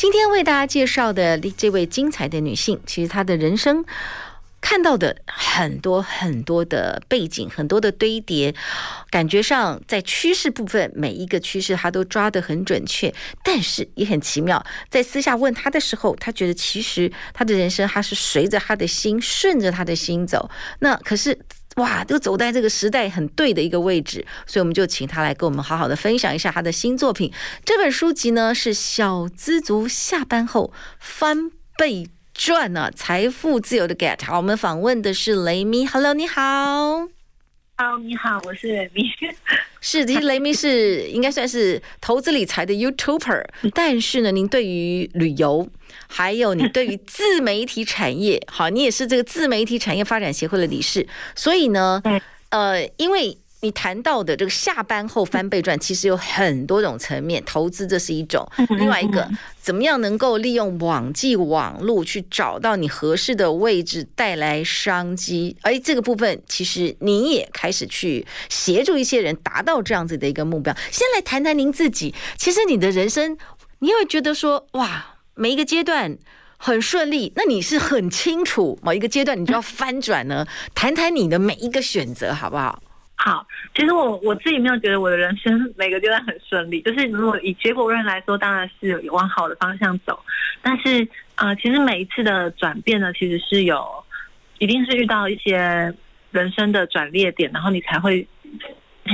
今天为大家介绍的这位精彩的女性，其实她的人生看到的很多很多的背景，很多的堆叠，感觉上在趋势部分每一个趋势她都抓得很准确，但是也很奇妙。在私下问她的时候，她觉得其实她的人生她是随着她的心，顺着她的心走。那可是。哇，都走在这个时代很对的一个位置，所以我们就请他来跟我们好好的分享一下他的新作品。这本书籍呢是《小资族下班后翻倍赚》呢，财富自由的 Get。好，我们访问的是雷米，Hello，你好。Hello，你好，我是雷米。是，其实雷米是应该算是投资理财的 YouTuber，但是呢，您对于旅游，还有你对于自媒体产业，好，你也是这个自媒体产业发展协会的理事，所以呢，呃，因为。你谈到的这个下班后翻倍赚，其实有很多种层面，投资这是一种，另外一个怎么样能够利用网际网络去找到你合适的位置，带来商机。而这个部分，其实你也开始去协助一些人达到这样子的一个目标。先来谈谈您自己，其实你的人生，你会觉得说，哇，每一个阶段很顺利，那你是很清楚某一个阶段你就要翻转呢？谈谈你的每一个选择，好不好？好，其实我我自己没有觉得我的人生每个阶段很顺利，就是如果以结果论来说，当然是往好的方向走。但是呃，其实每一次的转变呢，其实是有，一定是遇到一些人生的转捩点，然后你才会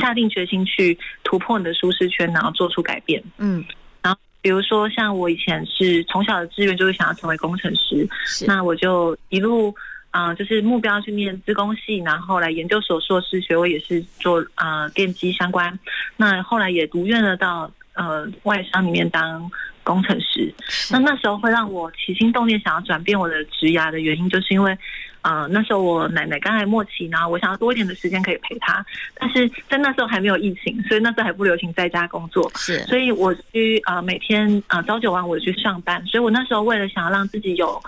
下定决心去突破你的舒适圈，然后做出改变。嗯，然后比如说像我以前是从小的志愿就是想要成为工程师，那我就一路。啊、呃，就是目标去念资工系，然后来研究所硕士学位也是做啊、呃、电机相关。那后来也如愿的到呃外商里面当工程师。那那时候会让我起心动念想要转变我的职涯的原因，就是因为啊、呃、那时候我奶奶刚来末期，然后我想要多一点的时间可以陪她。但是在那时候还没有疫情，所以那时候还不流行在家工作。是，所以我去啊、呃、每天啊、呃、朝九晚五的去上班。所以我那时候为了想要让自己有。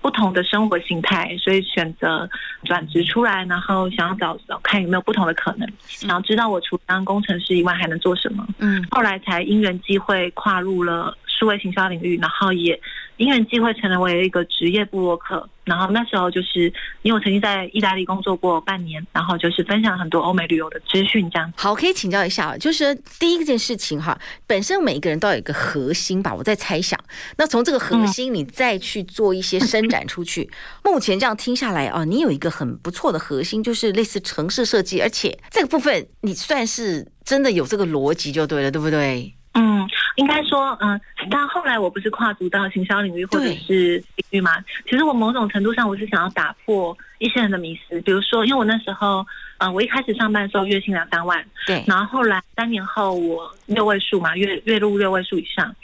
不同的生活形态，所以选择转职出来，然后想要找找看有没有不同的可能，想要知道我除当工程师以外还能做什么。嗯，后来才因缘机会跨入了数位行销领域，然后也因缘际会成为一个职业部落客。然后那时候就是因为我曾经在意大利工作过半年，然后就是分享很多欧美旅游的资讯，这样。好，可以请教一下，就是第一件事情哈，本身每一个人都有一个核心吧，我在猜想。那从这个核心，你再去做一些伸展出去。嗯、目前这样听下来啊，你有一个很不错的核心，就是类似城市设计，而且这个部分你算是真的有这个逻辑就对了，对不对？嗯，应该说，嗯，但后来我不是跨足到行销领域或者是领域嘛？其实我某种程度上我是想要打破一些人的迷思，比如说，因为我那时候，嗯，我一开始上班的时候月薪两三万，对，然后后来三年后我六位数嘛，月月入六位数以上。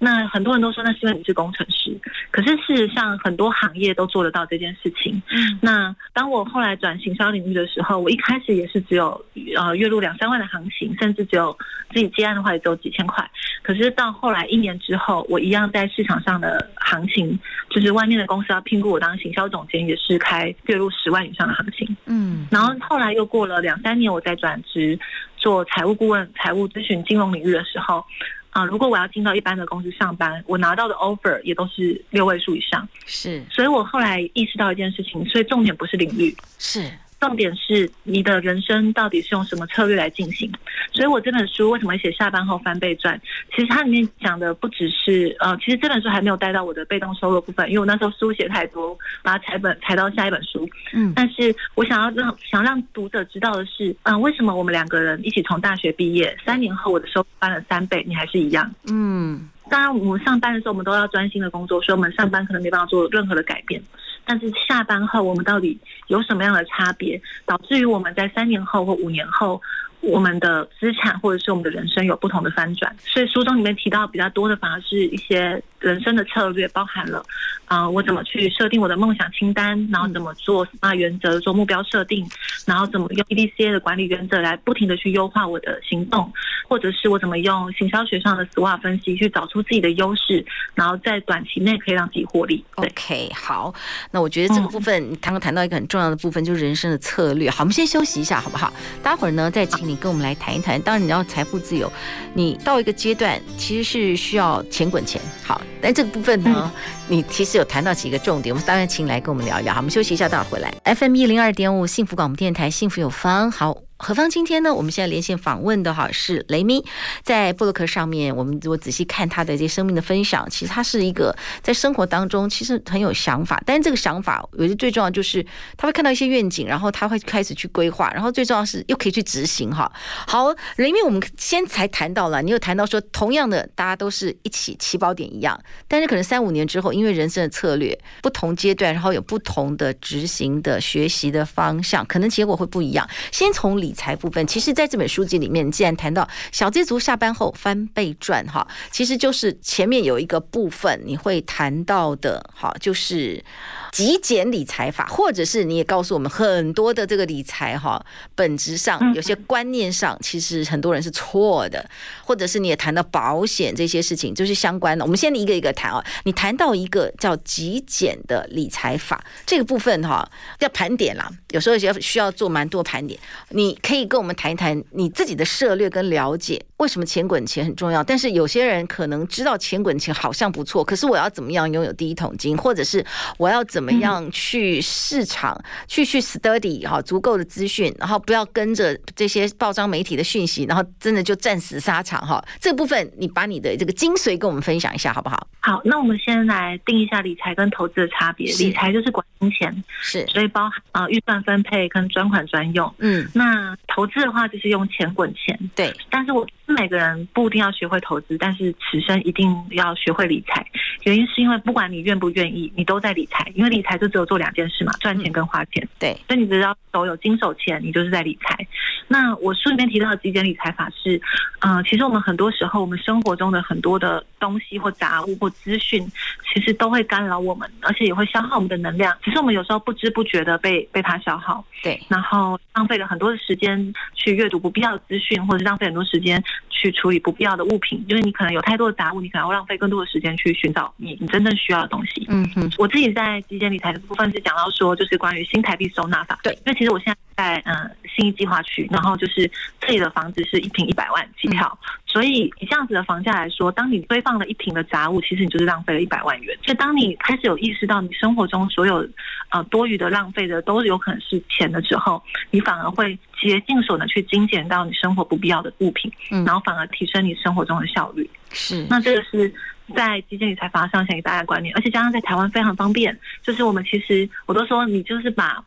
那很多人都说那是因为你是工程师，可是事实上很多行业都做得到这件事情。嗯，那当我后来转行销领域的时候，我一开始也是只有呃月入两三万的行情，甚至只有自己接案的话也只有几千块。可是到后来一年之后，我一样在市场上的行情，就是外面的公司要聘雇我当行销总监，也是开月入十万以上的行情。嗯，然后后来又过了两三年，我再转职做财务顾问、财务咨询、金融领域的时候。啊，如果我要进到一般的公司上班，我拿到的 offer 也都是六位数以上。是，所以我后来意识到一件事情，所以重点不是领域，是。重点是你的人生到底是用什么策略来进行？所以我这本书为什么会写下班后翻倍赚？其实它里面讲的不只是呃，其实这本书还没有带到我的被动收入部分，因为我那时候书写太多，把它裁本裁到下一本书。嗯，但是我想要让想让读者知道的是，嗯、呃，为什么我们两个人一起从大学毕业，三年后我的收入翻了三倍，你还是一样？嗯，当然我们上班的时候我们都要专心的工作，所以我们上班可能没办法做任何的改变。但是下班后我们到底有什么样的差别，导致于我们在三年后或五年后，我们的资产或者是我们的人生有不同的翻转，所以书中里面提到比较多的反而是一些人生的策略，包含了啊、我怎么去设定我的梦想清单，然后怎么做 SMART 原则做目标设定，然后怎么用 EDCA 的管理原则来不停的去优化我的行动，或者是我怎么用行销学上的 SWOT 分析去找出自己的优势，然后在短期内可以让自己获利。OK，好，那我觉得这个部分，你刚刚谈到一个很重要的部分，就是人生的策略。好，我们先休息一下，好不好？待会儿呢，再请你跟我们来谈一谈。当然，你要财富自由，你到一个阶段其实是需要钱滚钱。好，但这个部分呢，你其实有谈到几个重点，我们当然请你来跟我们聊一聊。好，我们休息一下，待会儿回来。FM 一零二点五，幸福广播电台，幸福有方。好。何方今天呢？我们现在连线访问的哈是雷米，在布洛克上面，我们如果仔细看他的这些生命的分享，其实他是一个在生活当中其实很有想法，但是这个想法我觉得最重要就是他会看到一些愿景，然后他会开始去规划，然后最重要是又可以去执行哈。好，雷米，我们先才谈到了，你有谈到说，同样的大家都是一起起跑点一样，但是可能三五年之后，因为人生的策略不同阶段，然后有不同的执行的学习的方向，可能结果会不一样。先从理。理财部分，其实在这本书籍里面，既然谈到小资族下班后翻倍赚，哈，其实就是前面有一个部分你会谈到的，哈，就是。极简理财法，或者是你也告诉我们很多的这个理财哈，本质上有些观念上其实很多人是错的，或者是你也谈到保险这些事情，就是相关的。我们先一个一个谈啊。你谈到一个叫极简的理财法这个部分哈，要盘点啦，有时候要需要做蛮多盘点。你可以跟我们谈一谈你自己的涉略跟了解，为什么钱滚钱很重要？但是有些人可能知道钱滚钱好像不错，可是我要怎么样拥有第一桶金，或者是我要怎怎么样去市场去去 study 哈，足够的资讯，然后不要跟着这些报章媒体的讯息，然后真的就战死沙场哈。这部分你把你的这个精髓跟我们分享一下好不好？好，那我们先来定一下理财跟投资的差别。理财就是管金钱，是，所以包含啊预算分配跟专款专用。嗯，那投资的话就是用钱滚钱。对，但是我每个人不一定要学会投资，但是此生一定要学会理财。原因是因为不管你愿不愿意，你都在理财，因为。理财就只有做两件事嘛，赚钱跟花钱。嗯、对，所以你只要手有经手钱，你就是在理财。那我书里面提到的极简理财法是，嗯、呃，其实我们很多时候，我们生活中的很多的东西或杂物或资讯，其实都会干扰我们，而且也会消耗我们的能量。只是我们有时候不知不觉的被被它消耗。对，然后浪费了很多的时间去阅读不必要的资讯，或者是浪费很多时间去处理不必要的物品，因为你可能有太多的杂物，你可能会浪费更多的时间去寻找你你真正需要的东西。嗯哼，我自己在极简理财的部分是讲到说，就是关于新台币收纳法。对，因为其实我现在在嗯新义计划区，然后就是这里的房子是一平一百万起跳，所以以这样子的房价来说，当你堆放了一平的杂物，其实你就是浪费了一百万元。所以当你开始有意识到你生活中所有呃多余的浪费的都有可能是钱的时候，你反而会竭尽所能去精简到你生活不必要的物品，然后反而提升你生活中的效率。是，那这个是。在基金理财法上想给大家观念，而且加上在台湾非常方便，就是我们其实我都说你就是把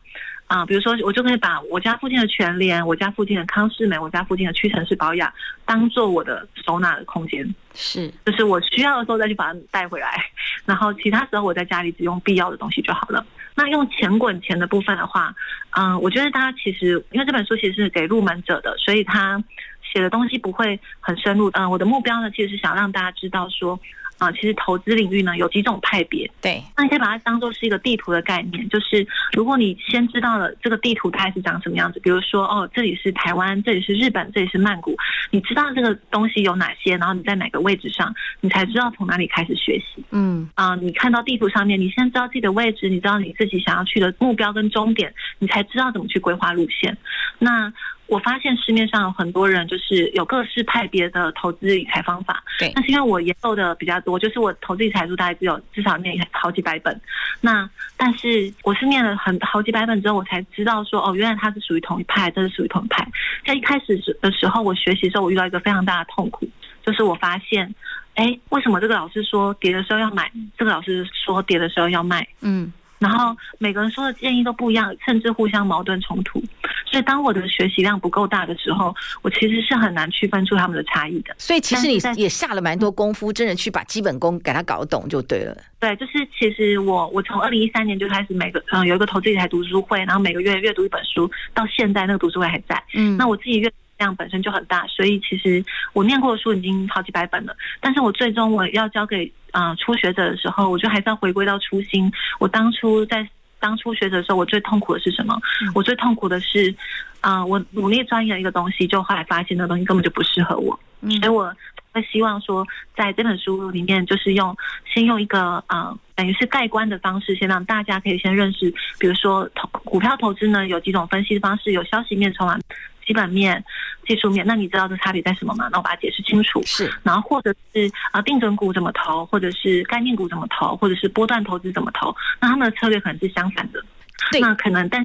啊、呃，比如说我就可以把我家附近的全联、我家附近的康是美、我家附近的屈臣氏保养当做我的收纳的空间，是，就是我需要的时候再去把它带回来，然后其他时候我在家里只用必要的东西就好了。那用钱滚钱的部分的话，嗯、呃，我觉得大家其实因为这本书其实是给入门者的，所以他写的东西不会很深入。嗯、呃，我的目标呢，其实是想让大家知道说。啊，其实投资领域呢有几种派别，对，那你可以把它当做是一个地图的概念，就是如果你先知道了这个地图大概是长什么样子，比如说哦，这里是台湾，这里是日本，这里是曼谷，你知道这个东西有哪些，然后你在哪个位置上，你才知道从哪里开始学习。嗯，啊，你看到地图上面，你先知道自己的位置，你知道你自己想要去的目标跟终点，你才知道怎么去规划路线。那我发现市面上有很多人就是有各式派别的投资理财方法，对，那是因为我研究的比较多，就是我投资理财书大概只有至少念好几百本，那但是我是念了很好几百本之后，我才知道说哦，原来它是属于同一派，这是属于同一派。在一开始的时候，我学习的时候，我遇到一个非常大的痛苦，就是我发现，哎，为什么这个老师说跌的时候要买，这个老师说跌的时候要卖？嗯。然后每个人说的建议都不一样，甚至互相矛盾冲突。所以当我的学习量不够大的时候，我其实是很难区分出他们的差异的。所以其实你也下了蛮多功夫，真的去把基本功给他搞懂就对了。对，就是其实我我从二零一三年就开始每个嗯有一个投资理财读书会，然后每个月阅读一本书，到现在那个读书会还在。嗯，那我自己阅读量本身就很大，所以其实我念过的书已经好几百本了。但是我最终我要交给啊、呃、初学者的时候，我就还是要回归到初心。我当初在当初学者的时候，我最痛苦的是什么？嗯、我最痛苦的是啊、呃，我努力钻研一个东西，就后来发现那个东西根本就不适合我。嗯，所以我会希望说，在这本书里面，就是用先用一个啊、呃，等于是盖棺的方式，先让大家可以先认识，比如说投股票投资呢，有几种分析的方式，有消息面、筹码基本面、技术面，那你知道这差别在什么吗？那我把它解释清楚。是，然后或者是啊，定准股怎么投，或者是概念股怎么投，或者是波段投资怎么投，那他们的策略可能是相反的。对，那可能但。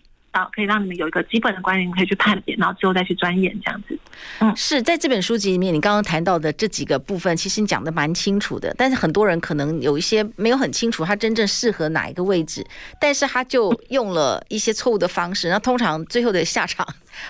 可以让你们有一个基本的观念，可以去判别，然后之后再去钻研这样子。嗯，是在这本书籍里面，你刚刚谈到的这几个部分，其实你讲的蛮清楚的。但是很多人可能有一些没有很清楚，他真正适合哪一个位置，但是他就用了一些错误的方式，那通常最后的下场。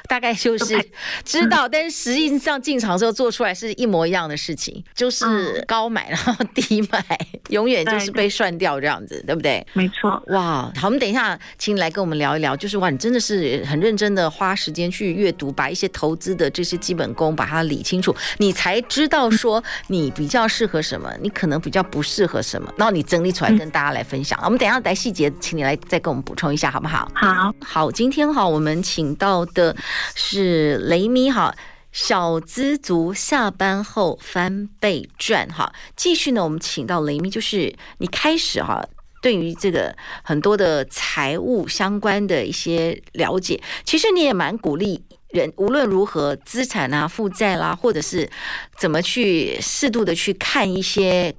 大概就是知道，但是实际上进场之后做出来是一模一样的事情，就是高买然后低买，永远就是被涮掉这样子，对不对？没错。哇，好，我们等一下请你来跟我们聊一聊，就是哇，你真的是很认真的花时间去阅读，把一些投资的这些基本功把它理清楚，你才知道说你比较适合什么，你可能比较不适合什么，然后你整理出来跟大家来分享。我们等一下来细节，请你来再跟我们补充一下，好不好？好，好，今天哈，我们请到的。是雷咪哈，小资族下班后翻倍赚哈。继续呢，我们请到雷咪，就是你开始哈，对于这个很多的财务相关的一些了解，其实你也蛮鼓励人，无论如何资产啊、负债啦，或者是怎么去适度的去看一些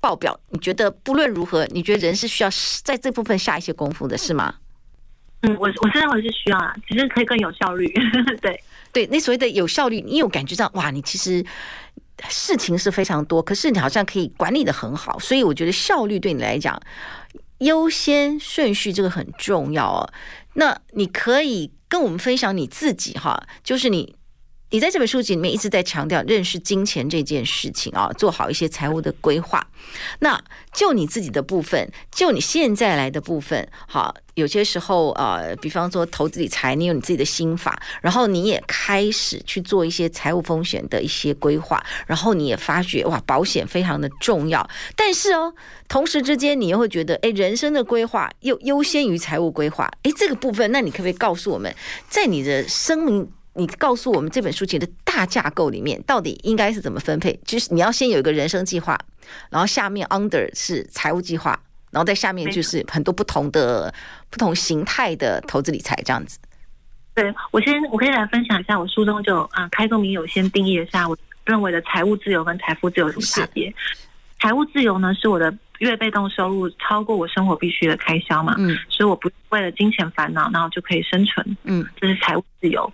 报表。你觉得不论如何，你觉得人是需要在这部分下一些功夫的，是吗？嗯，我我是认为是需要啊，其实可以更有效率。对对，那所谓的有效率，你有感觉到哇，你其实事情是非常多，可是你好像可以管理的很好，所以我觉得效率对你来讲优先顺序这个很重要哦。那你可以跟我们分享你自己哈，就是你。你在这本书籍里面一直在强调认识金钱这件事情啊，做好一些财务的规划。那就你自己的部分，就你现在来的部分，好，有些时候呃，比方说投资理财，你有你自己的心法，然后你也开始去做一些财务风险的一些规划，然后你也发觉哇，保险非常的重要。但是哦，同时之间你又会觉得，哎，人生的规划又优先于财务规划。哎，这个部分，那你可不可以告诉我们，在你的生命？你告诉我们这本书籍的大架构里面到底应该是怎么分配？就是你要先有一个人生计划，然后下面 under 是财务计划，然后在下面就是很多不同的不同形态的投资理财这样子。对，我先我可以来分享一下，我书中就啊开宗明义先定义一下我认为的财务自由跟财富自由有什么差别。财务自由呢是我的月被动收入超过我生活必须的开销嘛，嗯，所以我不为了金钱烦恼，然后就可以生存，嗯，这是财务自由。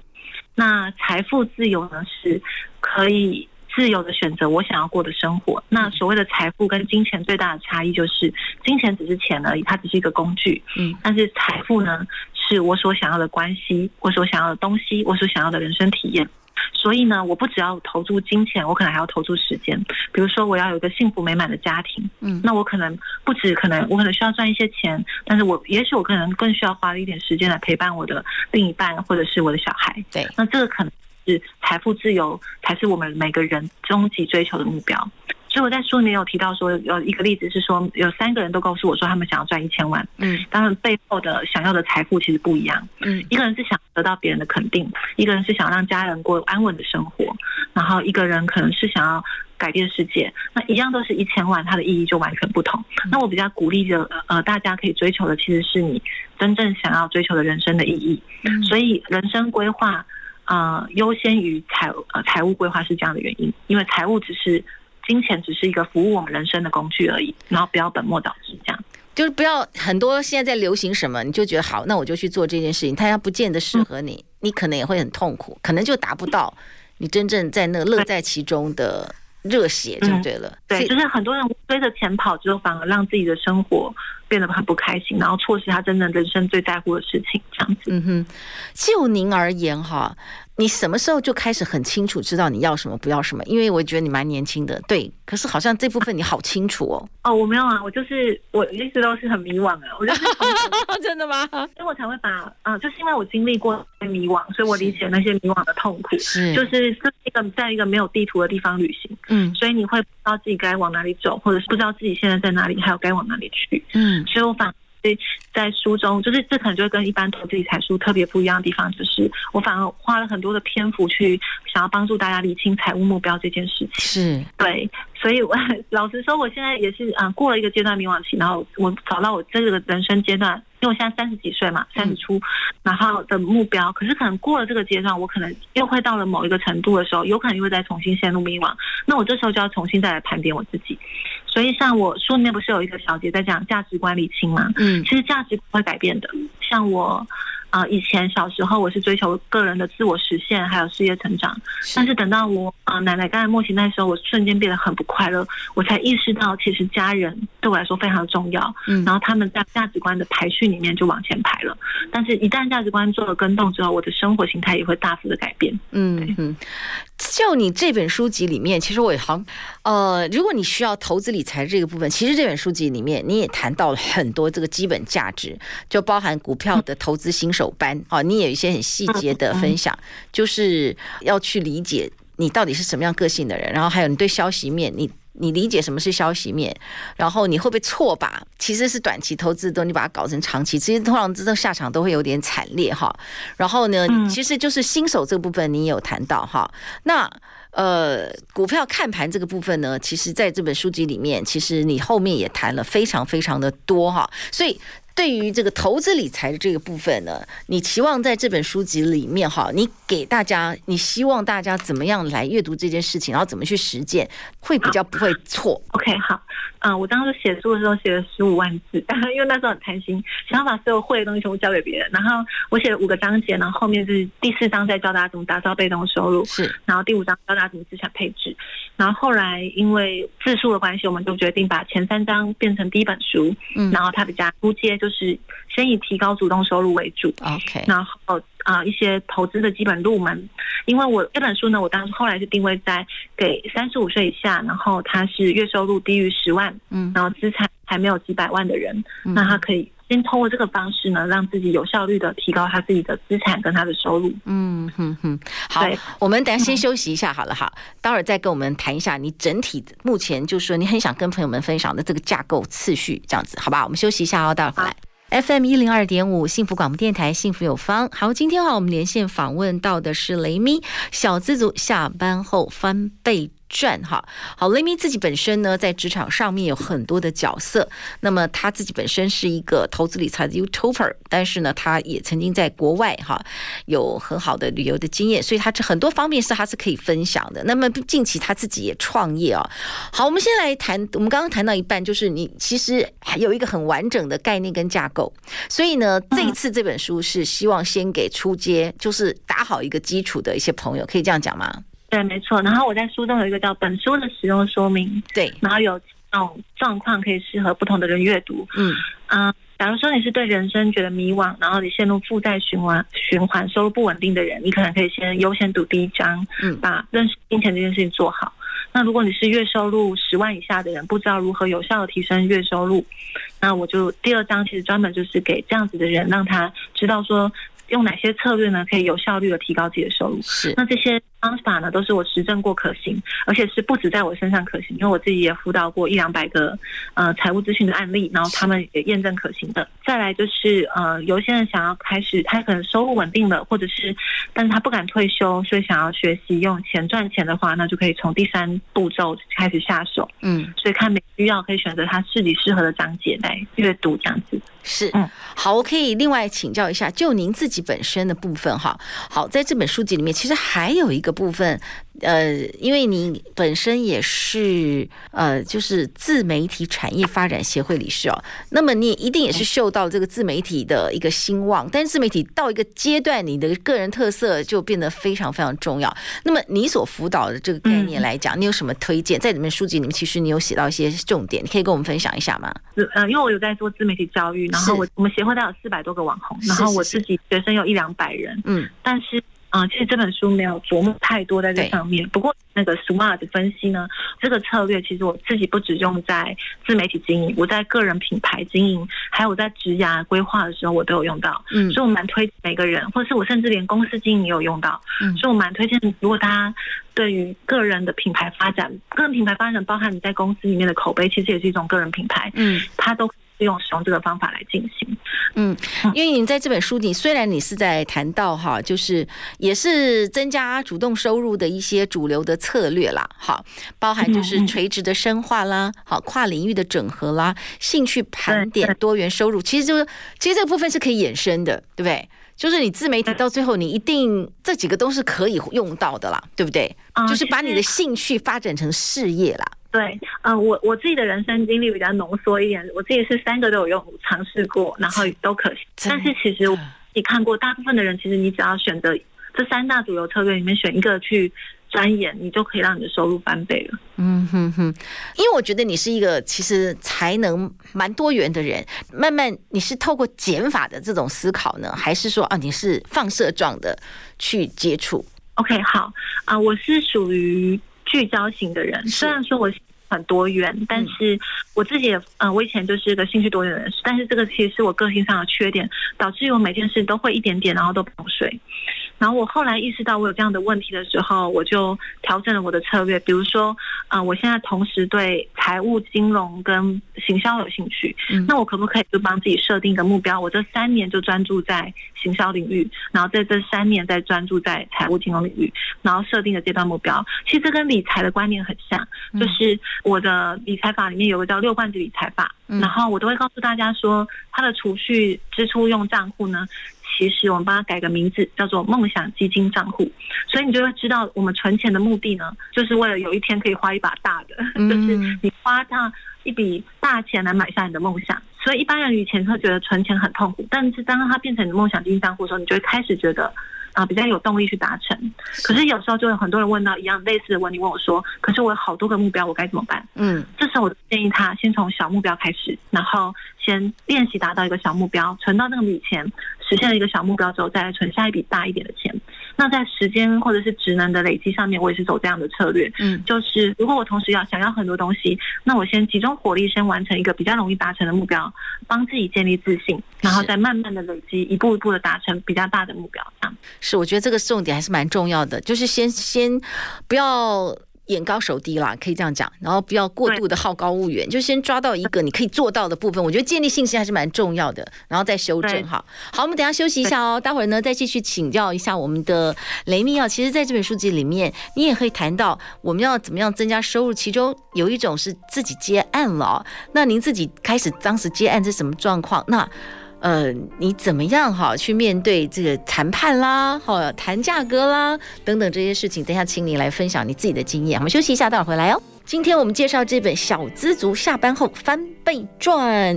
那财富自由呢，是可以自由的选择我想要过的生活。那所谓的财富跟金钱最大的差异就是，金钱只是钱而已，它只是一个工具。嗯，但是财富呢，是我所想要的关系，我所想要的东西，我所想要的人生体验。所以呢，我不只要投注金钱，我可能还要投注时间。比如说，我要有一个幸福美满的家庭，嗯，那我可能不止可能，我可能需要赚一些钱，但是我也许我可能更需要花一点时间来陪伴我的另一半或者是我的小孩。对，那这个可能是财富自由，才是我们每个人终极追求的目标。所以我在书里面有提到说，有一个例子是说，有三个人都告诉我说，他们想要赚一千万。嗯，当然背后的想要的财富其实不一样。嗯，一个人是想得到别人的肯定，一个人是想让家人过安稳的生活，然后一个人可能是想要改变世界。那一样都是一千万，它的意义就完全不同。那我比较鼓励的呃，大家可以追求的，其实是你真正想要追求的人生的意义。嗯，所以人生规划呃优先于财呃财务规划是这样的原因，因为财务只是。金钱只是一个服务我们人生的工具而已，然后不要本末倒置，这样。就是不要很多现在在流行什么，你就觉得好，那我就去做这件事情，它要不见得适合你，嗯、你可能也会很痛苦，可能就达不到你真正在那乐在其中的热血，就对了。嗯、对，就是很多人追着钱跑之后，反而让自己的生活变得很不开心，然后错失他真正人生最在乎的事情，这样子。嗯哼，就您而言哈。你什么时候就开始很清楚知道你要什么不要什么？因为我觉得你蛮年轻的，对。可是好像这部分你好清楚哦。哦，我没有啊，我就是我一直都是很迷惘啊。我就是真的吗？所以我才会把啊、呃，就是因为我经历过迷惘，所以我理解那些迷惘的痛苦。是，就是这一个在一个没有地图的地方旅行，嗯，所以你会不知道自己该往哪里走，或者是不知道自己现在在哪里，还有该往哪里去。嗯，所以我反。所以在书中，就是这可能就跟一般投资理财书特别不一样的地方，就是我反而花了很多的篇幅去想要帮助大家理清财务目标这件事情。是对，所以我 老实说，我现在也是啊、呃，过了一个阶段迷惘期，然后我找到我这个人生阶段。因为我现在三十几岁嘛，三十出，然后的目标，可是可能过了这个阶段，我可能又会到了某一个程度的时候，有可能又会再重新陷入迷惘。那我这时候就要重新再来盘点我自己。所以，像我书里面不是有一个小节在讲价值观理清吗？嗯，其实价值观会改变的。像我。啊、呃，以前小时候我是追求个人的自我实现，还有事业成长。但是等到我啊、呃、奶奶刚才末期那时候，我瞬间变得很不快乐，我才意识到其实家人对我来说非常重要。嗯，然后他们在价值观的排序里面就往前排了。但是，一旦价值观做了更动之后，我的生活形态也会大幅的改变。嗯嗯。就你这本书籍里面，其实我也好，呃，如果你需要投资理财这个部分，其实这本书籍里面你也谈到了很多这个基本价值，就包含股票的投资新手班啊，你也有一些很细节的分享，就是要去理解你到底是什么样个性的人，然后还有你对消息面你。你理解什么是消息面，然后你会不会错把其实是短期投资的，你把它搞成长期，其实通常这种下场都会有点惨烈哈。然后呢，其实就是新手这个部分你也有谈到哈。那呃，股票看盘这个部分呢，其实在这本书籍里面，其实你后面也谈了非常非常的多哈，所以。对于这个投资理财的这个部分呢，你期望在这本书籍里面哈，你给大家，你希望大家怎么样来阅读这件事情，然后怎么去实践，会比较不会错。OK，好，嗯，我当时写书的时候写了十五万字，因为那时候很贪心，想要把所有会的东西全部交给别人。然后我写了五个章节，然后后面是第四章在教大家怎么打造被动收入，是，然后第五章教大家怎么资产配置。然后后来因为字数的关系，我们就决定把前三章变成第一本书，嗯，然后它比较出街就。是先以提高主动收入为主，OK，然后啊、呃、一些投资的基本入门，因为我这本书呢，我当时后来是定位在给三十五岁以下，然后他是月收入低于十万，嗯，然后资产还没有几百万的人，嗯、那他可以先通过这个方式呢，让自己有效率的提高他自己的资产跟他的收入。嗯哼哼，好，我们等下先休息一下好了哈，待会儿再跟我们谈一下你整体目前就是说你很想跟朋友们分享的这个架构次序，这样子好吧？我们休息一下哦，待会儿回来。FM 一零二点五，幸福广播电台，幸福有方。好，今天哈，我们连线访问到的是雷咪，小资族下班后翻倍。赚哈好，雷咪自己本身呢，在职场上面有很多的角色。那么他自己本身是一个投资理财的 YouTuber，但是呢，他也曾经在国外哈有很好的旅游的经验，所以他这很多方面是他是可以分享的。那么近期他自己也创业啊。好，我们先来谈，我们刚刚谈到一半，就是你其实还有一个很完整的概念跟架构。所以呢，这一次这本书是希望先给出街，就是打好一个基础的一些朋友，可以这样讲吗？对，没错。然后我在书中有一个叫本书的使用说明，对，然后有那种状况可以适合不同的人阅读。嗯啊、呃，假如说你是对人生觉得迷惘，然后你陷入负债循环、循环收入不稳定的人，你可能可以先优先读第一章，嗯，把认识金钱这件事情做好。那如果你是月收入十万以下的人，不知道如何有效的提升月收入，那我就第二章其实专门就是给这样子的人，让他知道说用哪些策略呢，可以有效率的提高自己的收入。是，那这些。方法呢，都是我实证过可行，而且是不止在我身上可行，因为我自己也辅导过一两百个呃财务咨询的案例，然后他们也验证可行的。再来就是呃，有些人想要开始，他可能收入稳定了，或者是但是他不敢退休，所以想要学习用钱赚钱的话，那就可以从第三步骤开始下手。嗯，所以看每需要可以选择他自己适合的章节来阅读，这样子。是，嗯，好，我可以另外请教一下，就您自己本身的部分哈。好，在这本书籍里面，其实还有一个部分，呃，因为你本身也是呃，就是自媒体产业发展协会理事哦，那么你一定也是受到这个自媒体的一个兴旺，但是自媒体到一个阶段，你的个人特色就变得非常非常重要。那么你所辅导的这个概念来讲，你有什么推荐？在里面书籍里面，其实你有写到一些重点，你可以跟我们分享一下吗？嗯，因为我有在做自媒体教育，然后我我们协会大概有四百多个网红，然后我自己学生有一两百人，嗯，但是。啊、呃，其实这本书没有琢磨太多在这上面。不过那个 SMART 的分析呢，这个策略其实我自己不只用在自媒体经营，我在个人品牌经营，还有我在职涯规划的时候，我都有用到。嗯，所以我蛮推荐每个人，或者是我甚至连公司经营也有用到。嗯，所以我蛮推荐，如果大家对于个人的品牌发展，个人品牌发展包含你在公司里面的口碑，其实也是一种个人品牌。嗯，它都。用使用这个方法来进行，嗯，因为你在这本书里，虽然你是在谈到哈，就是也是增加主动收入的一些主流的策略啦，好，包含就是垂直的深化啦，好，跨领域的整合啦，兴趣盘点多元收入，其实就是其实这个部分是可以衍生的，对不对？就是你自媒体到最后，你一定这几个都是可以用到的啦，对不对？就是把你的兴趣发展成事业啦。对，嗯、呃，我我自己的人生经历比较浓缩一点，我自己是三个都有用尝试过，然后都可行。但是其实你看过，大部分的人其实你只要选择这三大主流策略里面选一个去钻研，你就可以让你的收入翻倍了。嗯哼哼，因为我觉得你是一个其实才能蛮多元的人。慢慢你是透过减法的这种思考呢，还是说啊你是放射状的去接触？OK，好啊、呃，我是属于。聚焦型的人，虽然说我很多元，但是我自己也，嗯，我以前就是一个兴趣多元的人，但是这个其实是我个性上的缺点，导致于我每件事都会一点点，然后都不睡。然后我后来意识到我有这样的问题的时候，我就调整了我的策略。比如说，啊、呃，我现在同时对财务、金融跟行销有兴趣，嗯、那我可不可以就帮自己设定一个目标？我这三年就专注在行销领域，然后在这三年再专注在财务、金融领域，然后设定的这段目标。其实这跟理财的观念很像，就是我的理财法里面有个叫六罐子理财法，然后我都会告诉大家说，它的储蓄、支出用账户呢。其实我们帮他改个名字，叫做梦想基金账户，所以你就会知道，我们存钱的目的呢，就是为了有一天可以花一把大的，就是你花上一笔大钱来买下你的梦想。所以一般人以前会觉得存钱很痛苦，但是当它变成你的梦想基金账户的时候，你就会开始觉得。啊，比较有动力去达成。可是有时候就有很多人问到一样类似的问题，问我说：“可是我有好多个目标，我该怎么办？”嗯，这时候我建议他先从小目标开始，然后先练习达到一个小目标，存到那个笔钱，实现了一个小目标之后，再来存下一笔大一点的钱。那在时间或者是职能的累积上面，我也是走这样的策略。嗯，就是如果我同时要想要很多东西，那我先集中火力，先完成一个比较容易达成的目标，帮自己建立自信，然后再慢慢的累积，一步一步的达成比较大的目标。这样是，我觉得这个重点还是蛮重要的，就是先先不要。眼高手低啦，可以这样讲，然后不要过度的好高骛远，就先抓到一个你可以做到的部分。我觉得建立信心还是蛮重要的，然后再修正哈。好，我们等下休息一下哦，待会儿呢再继续请教一下我们的雷密啊。其实，在这本书籍里面，你也可以谈到我们要怎么样增加收入，其中有一种是自己接案了。那您自己开始当时接案是什么状况？那呃，你怎么样哈去面对这个谈判啦，哈谈价格啦等等这些事情？等一下，请你来分享你自己的经验。我们休息一下，待会儿回来哦。今天我们介绍这本《小资族下班后翻倍赚》，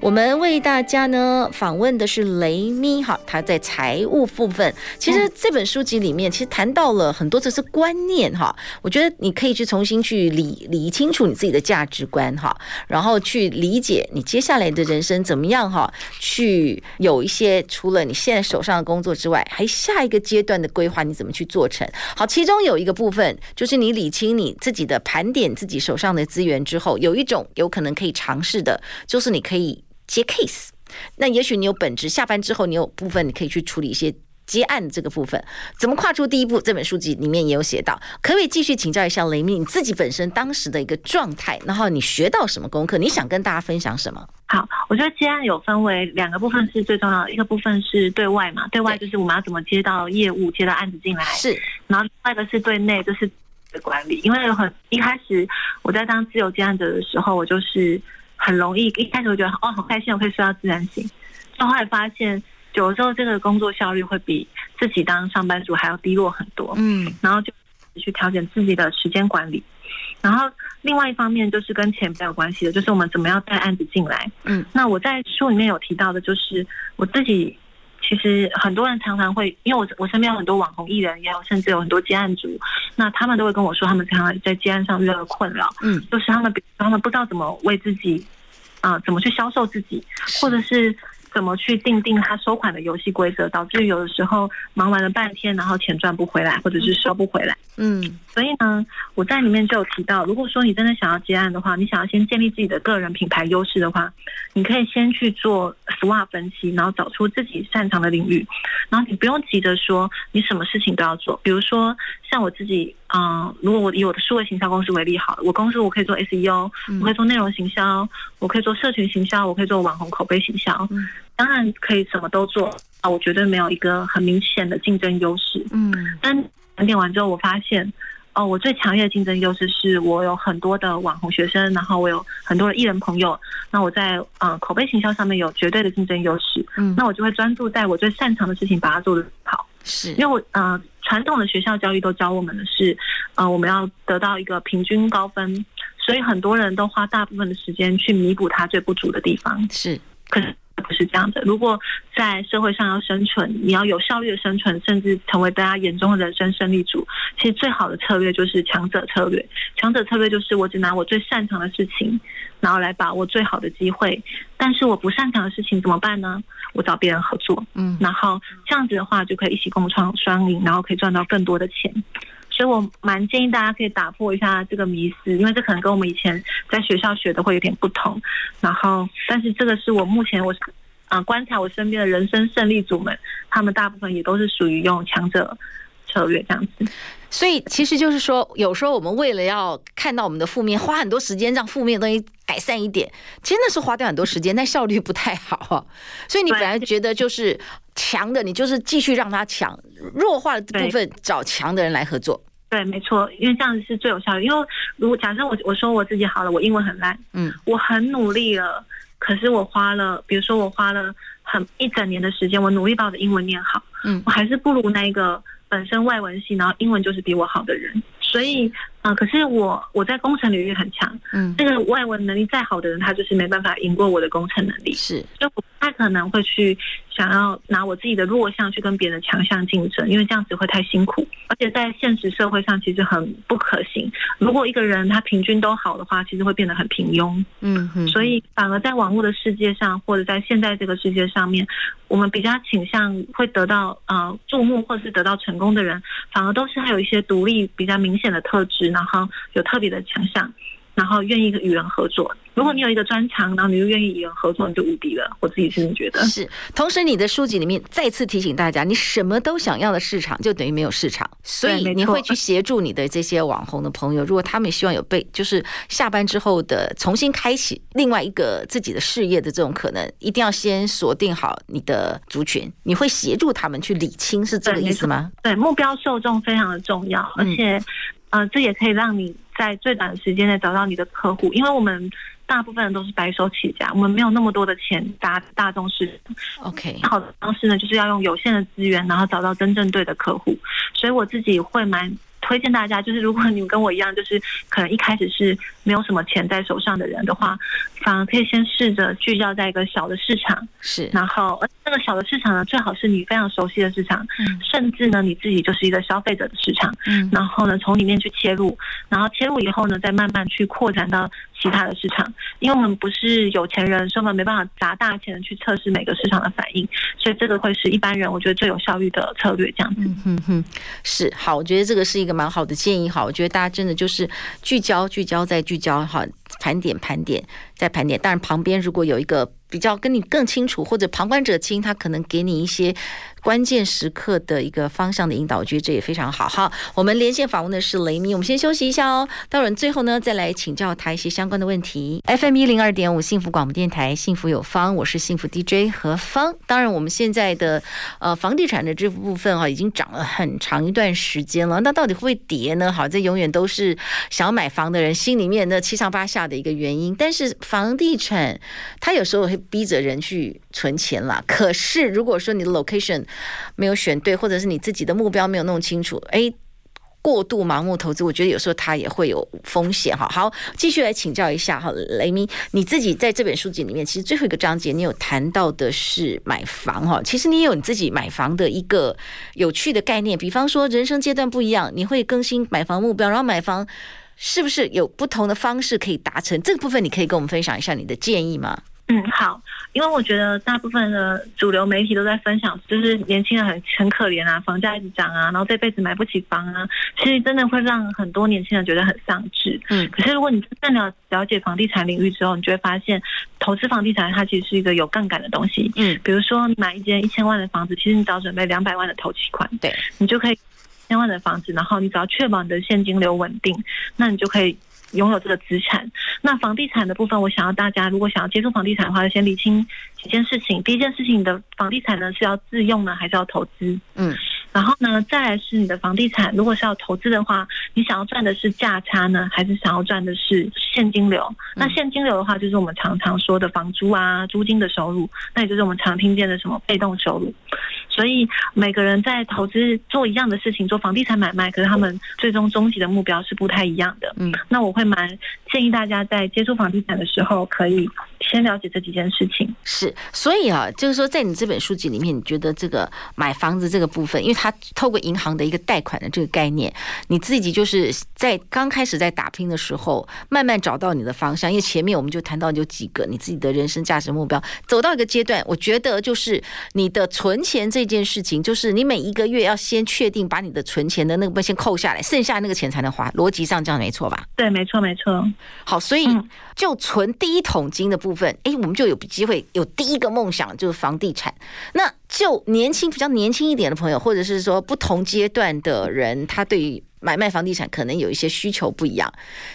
我们为大家呢访问的是雷咪哈，他在财务部分。其实这本书籍里面其实谈到了很多这是观念哈，我觉得你可以去重新去理理清楚你自己的价值观哈，然后去理解你接下来的人生怎么样哈，去有一些除了你现在手上的工作之外，还下一个阶段的规划你怎么去做成。好，其中有一个部分就是你理清你自己的盘点。自己手上的资源之后，有一种有可能可以尝试的，就是你可以接 case。那也许你有本职，下班之后你有部分你可以去处理一些接案这个部分。怎么跨出第一步？这本书籍里面也有写到。可不可以继续请教一下雷密，你自己本身当时的一个状态，然后你学到什么功课？你想跟大家分享什么？好，我觉得接案有分为两个部分是最重要的，一个部分是对外嘛，对外就是我们要怎么接到业务，接到案子进来，是。然后另外一个是对内，就是。的管理，因为很一开始我在当自由接案者的时候，我就是很容易一开始我觉得哦好开心，我可以睡到自然醒，后来发现有时候，这个工作效率会比自己当上班族还要低落很多。嗯，然后就去调整自己的时间管理。然后另外一方面就是跟钱比较有关系的，就是我们怎么样带案子进来。嗯，那我在书里面有提到的，就是我自己。其实很多人常常会，因为我我身边有很多网红艺人，也有甚至有很多接案组，那他们都会跟我说，他们常常在接案上遇到的困扰，嗯，就是他们他们不知道怎么为自己，啊、呃，怎么去销售自己，或者是。怎么去定定他收款的游戏规则，导致有的时候忙完了半天，然后钱赚不回来，或者是收不回来。嗯，所以呢，我在里面就有提到，如果说你真的想要接案的话，你想要先建立自己的个人品牌优势的话，你可以先去做 SWOT 分析，然后找出自己擅长的领域，然后你不用急着说你什么事情都要做。比如说像我自己，嗯、呃，如果我以我的数位行销公司为例，好了，我公司我可以做 SEO，我可以做内容行销，我可以做社群行销，我可以做网红口碑行销。当然可以什么都做啊，我绝对没有一个很明显的竞争优势。嗯，但盘点完之后，我发现哦，我最强烈的竞争优势是我有很多的网红学生，然后我有很多的艺人朋友，那我在呃口碑行销上面有绝对的竞争优势。嗯，那我就会专注在我最擅长的事情，把它做得好。是，因为我呃传统的学校教育都教我们的是，呃我们要得到一个平均高分，所以很多人都花大部分的时间去弥补他最不足的地方。是，可是。不是这样的。如果在社会上要生存，你要有效率的生存，甚至成为大家眼中的人生胜利组，其实最好的策略就是强者策略。强者策略就是我只拿我最擅长的事情，然后来把握最好的机会。但是我不擅长的事情怎么办呢？我找别人合作，嗯，然后这样子的话就可以一起共创双赢，然后可以赚到更多的钱。所以我蛮建议大家可以打破一下这个迷思，因为这可能跟我们以前在学校学的会有点不同。然后，但是这个是我目前我啊、呃、观察我身边的人生胜利组们，他们大部分也都是属于用强者策略这样子。所以其实就是说，有时候我们为了要看到我们的负面，花很多时间让负面的东西改善一点，真的是花掉很多时间，但效率不太好。所以你本来觉得就是强的，你就是继续让他强，弱化的部分找强的人来合作。对，没错，因为这样子是最有效的。因为如果假设我我说我自己好了，我英文很烂，嗯，我很努力了，可是我花了，比如说我花了很一整年的时间，我努力把我的英文念好，嗯，我还是不如那个本身外文系，然后英文就是比我好的人。所以，啊、呃，可是我我在工程领域很强，嗯，这个外文能力再好的人，他就是没办法赢过我的工程能力，是，所以我不太可能会去。想要拿我自己的弱项去跟别人的强项竞争，因为这样子会太辛苦，而且在现实社会上其实很不可行。如果一个人他平均都好的话，其实会变得很平庸。嗯哼，所以反而在网络的世界上，或者在现在这个世界上面，我们比较倾向会得到呃注目，或者是得到成功的人，反而都是还有一些独立比较明显的特质，然后有特别的强项。然后愿意与人合作。如果你有一个专长，然后你又愿意与人合作，你就无敌了。我自己是觉得。是。同时，你的书籍里面再次提醒大家，你什么都想要的市场，就等于没有市场。所以你会去协助你的这些网红的朋友，如果他们希望有被，就是下班之后的重新开启另外一个自己的事业的这种可能，一定要先锁定好你的族群。你会协助他们去理清，是这个意思吗？对，对，目标受众非常的重要，而且。嗯呃，这也可以让你在最短的时间内找到你的客户，因为我们大部分人都是白手起家，我们没有那么多的钱搭大众市场。OK，好的方式呢，就是要用有限的资源，然后找到真正对的客户。所以我自己会蛮推荐大家，就是如果你们跟我一样，就是可能一开始是没有什么钱在手上的人的话，反而可以先试着聚焦在一个小的市场，是，然后。这个小的市场呢，最好是你非常熟悉的市场，嗯，甚至呢你自己就是一个消费者的市场，嗯，然后呢从里面去切入，然后切入以后呢再慢慢去扩展到其他的市场，因为我们不是有钱人，所以我们没办法砸大钱去测试每个市场的反应，所以这个会是一般人我觉得最有效率的策略，这样子。嗯哼哼，是好，我觉得这个是一个蛮好的建议，好，我觉得大家真的就是聚焦、聚焦再聚焦，好，盘点、盘点。再盘点，当然旁边如果有一个。比较跟你更清楚，或者旁观者清，他可能给你一些关键时刻的一个方向的引导，我觉得这也非常好。好，我们连线访问的是雷米，我们先休息一下哦。待会儿最后呢，再来请教他一些相关的问题。FM 一零二点五幸福广播电台，幸福有方，我是幸福 DJ 何方。当然，我们现在的呃房地产的这部分啊，已经涨了很长一段时间了。那到底会不会跌呢？好，这永远都是想要买房的人心里面那七上八下的一个原因。但是房地产它有时候会逼着人去存钱啦。可是如果说你的 location 没有选对，或者是你自己的目标没有弄清楚，哎，过度盲目投资，我觉得有时候它也会有风险哈。好，继续来请教一下哈，雷米，你自己在这本书籍里面，其实最后一个章节你有谈到的是买房哈。其实你有你自己买房的一个有趣的概念，比方说人生阶段不一样，你会更新买房目标，然后买房是不是有不同的方式可以达成？这个部分你可以跟我们分享一下你的建议吗？嗯，好，因为我觉得大部分的主流媒体都在分享，就是年轻人很很可怜啊，房价一直涨啊，然后这辈子买不起房啊，其实真的会让很多年轻人觉得很丧志。嗯，可是如果你真的了了解房地产领域之后，你就会发现，投资房地产它其实是一个有杠杆的东西。嗯，比如说你买一间一千万的房子，其实你只要准备两百万的头期款，对，你就可以一千万的房子，然后你只要确保你的现金流稳定，那你就可以。拥有这个资产，那房地产的部分，我想要大家如果想要接触房地产的话，先理清几件事情。第一件事情，你的房地产呢是要自用呢，还是要投资？嗯，然后呢，再来是你的房地产，如果是要投资的话，你想要赚的是价差呢，还是想要赚的是现金流？那现金流的话，就是我们常常说的房租啊、租金的收入，那也就是我们常听见的什么被动收入。所以每个人在投资做一样的事情，做房地产买卖，可是他们最终终极的目标是不太一样的。嗯，那我会蛮建议大家在接触房地产的时候，可以先了解这几件事情。是，所以啊，就是说，在你这本书籍里面，你觉得这个买房子这个部分，因为它透过银行的一个贷款的这个概念，你自己就是在刚开始在打拼的时候，慢慢找到你的方向。因为前面我们就谈到有几个你自己的人生价值目标，走到一个阶段，我觉得就是你的存钱这。这件事情就是你每一个月要先确定把你的存钱的那个部分先扣下来，剩下那个钱才能花。逻辑上这样没错吧？对，没错，没错。好，所以就存第一桶金的部分，部分哎，我们就有机会有第一个梦想，就是房地产。那就年轻比较年轻一点的朋友，或者是说不同阶段的人，他对于买卖房地产可能有一些需求不一样。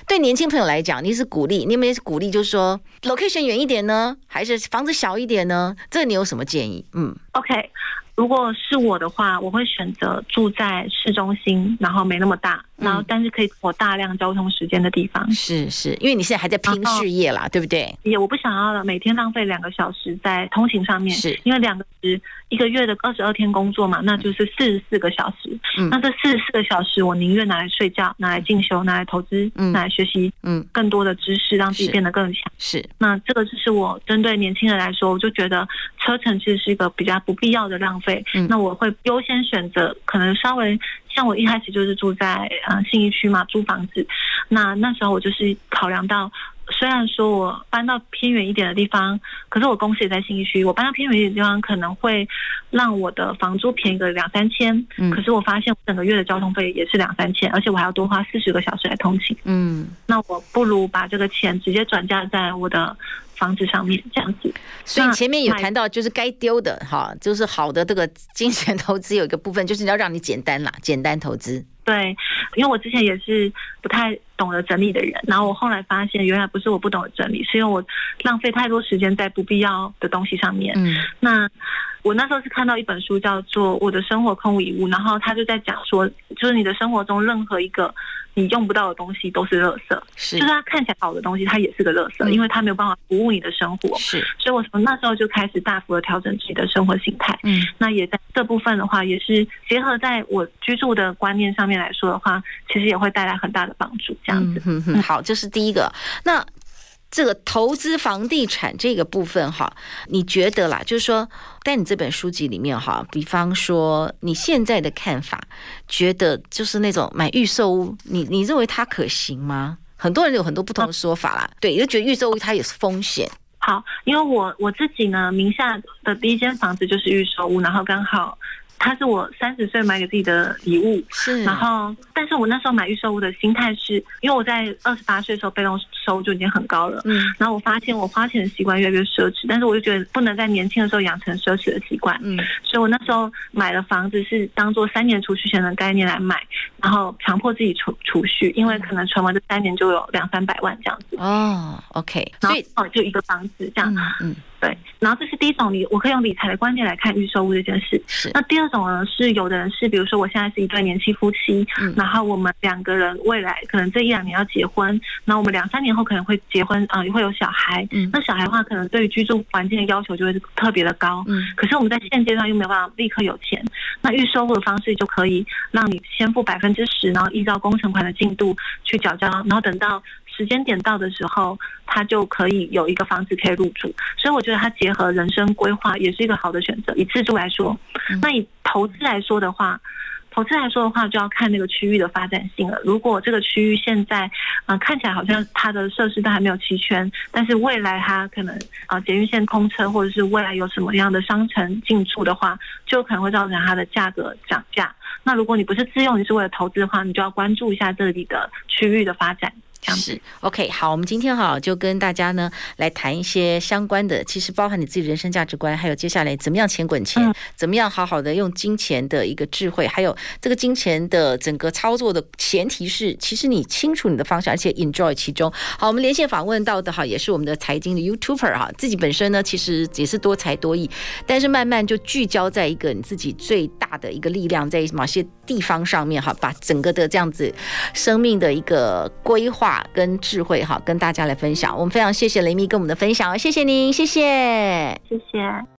对年轻朋友来讲，你是鼓励，你们也是鼓励，就是说 location 远一点呢，还是房子小一点呢？这你有什么建议？嗯，OK。如果是我的话，我会选择住在市中心，然后没那么大。然后，但是可以我大量交通时间的地方，嗯、是是，因为你现在还在拼事业啦，对不对？也我不想要每天浪费两个小时在通勤上面，是，因为两个时一个月的二十二天工作嘛，那就是四十四个小时。嗯，那这四十四个小时，我宁愿拿来睡觉，拿来进修，拿来投资，嗯，拿来学习，嗯，更多的知识，让自己变得更强。是，那这个就是我针对年轻人来说，我就觉得车程其实是一个比较不必要的浪费。嗯，那我会优先选择可能稍微。像我一开始就是住在呃信义区嘛，租房子，那那时候我就是考量到，虽然说我搬到偏远一点的地方，可是我公司也在信义区，我搬到偏远一点的地方可能会让我的房租便宜个两三千，嗯，可是我发现我整个月的交通费也是两三千，而且我还要多花四十个小时来通勤，嗯，那我不如把这个钱直接转嫁在我的。房子上面这样子，所以前面有谈到，就是该丢的哈，就是好的这个金钱投资有一个部分，就是要让你简单啦，简单投资。对，因为我之前也是不太懂得整理的人，然后我后来发现，原来不是我不懂得整理，是因为我浪费太多时间在不必要的东西上面。嗯，那我那时候是看到一本书叫做《我的生活空无一物》，然后他就在讲说，就是你的生活中任何一个。你用不到的东西都是垃圾，是，就是它看起来好的东西，它也是个垃圾，嗯，因为它没有办法服务你的生活。是，所以我从那时候就开始大幅的调整自己的生活形态。嗯，那也在这部分的话，也是结合在我居住的观念上面来说的话，其实也会带来很大的帮助。这样子，嗯嗯，好，这是第一个。那。这个投资房地产这个部分哈，你觉得啦？就是说，在你这本书籍里面哈，比方说你现在的看法，觉得就是那种买预售屋，你你认为它可行吗？很多人有很多不同的说法啦，对，就觉得预售屋它也是风险。好，因为我我自己呢，名下的第一间房子就是预售屋，然后刚好。它是我三十岁买给自己的礼物，是。然后，但是我那时候买预售屋的心态是，因为我在二十八岁的时候被动收入就已经很高了，嗯。然后我发现我花钱的习惯越来越奢侈，但是我就觉得不能在年轻的时候养成奢侈的习惯，嗯。所以我那时候买了房子是当做三年储蓄险的概念来买，然后强迫自己储储蓄，因为可能存完这三年就有两三百万这样子。哦，OK。所以哦，就一个房子这样，嗯。嗯对，然后这是第一种理，我可以用理财的观念来看预售屋这件事。是，那第二二种呢是有的人是，比如说我现在是一对年轻夫妻，嗯、然后我们两个人未来可能这一两年要结婚，那我们两三年后可能会结婚啊，也、呃、会有小孩。嗯，那小孩的话，可能对于居住环境的要求就会特别的高。嗯，可是我们在现阶段又没有办法立刻有钱，那预售物的方式就可以让你先付百分之十，然后依照工程款的进度去缴交，然后等到。时间点到的时候，他就可以有一个房子可以入住，所以我觉得他结合人生规划也是一个好的选择。以自住来说，那以投资来说的话，投资来说的话就要看那个区域的发展性了。如果这个区域现在啊、呃、看起来好像它的设施都还没有齐全，但是未来它可能啊捷运线通车，或者是未来有什么样的商城进驻的话，就可能会造成它的价格涨价。那如果你不是自用，你是为了投资的话，你就要关注一下这里的区域的发展。是 OK，好，我们今天哈就跟大家呢来谈一些相关的，其实包含你自己人生价值观，还有接下来怎么样钱滚钱，怎么样好好的用金钱的一个智慧，还有这个金钱的整个操作的前提是，其实你清楚你的方向，而且 enjoy 其中。好，我们连线访问到的哈也是我们的财经的 YouTuber 哈，自己本身呢其实也是多才多艺，但是慢慢就聚焦在一个你自己最大的一个力量，在某些地方上面哈，把整个的这样子生命的一个规划。跟智慧哈，跟大家来分享。我们非常谢谢雷米跟我们的分享，谢谢您，谢谢，谢谢。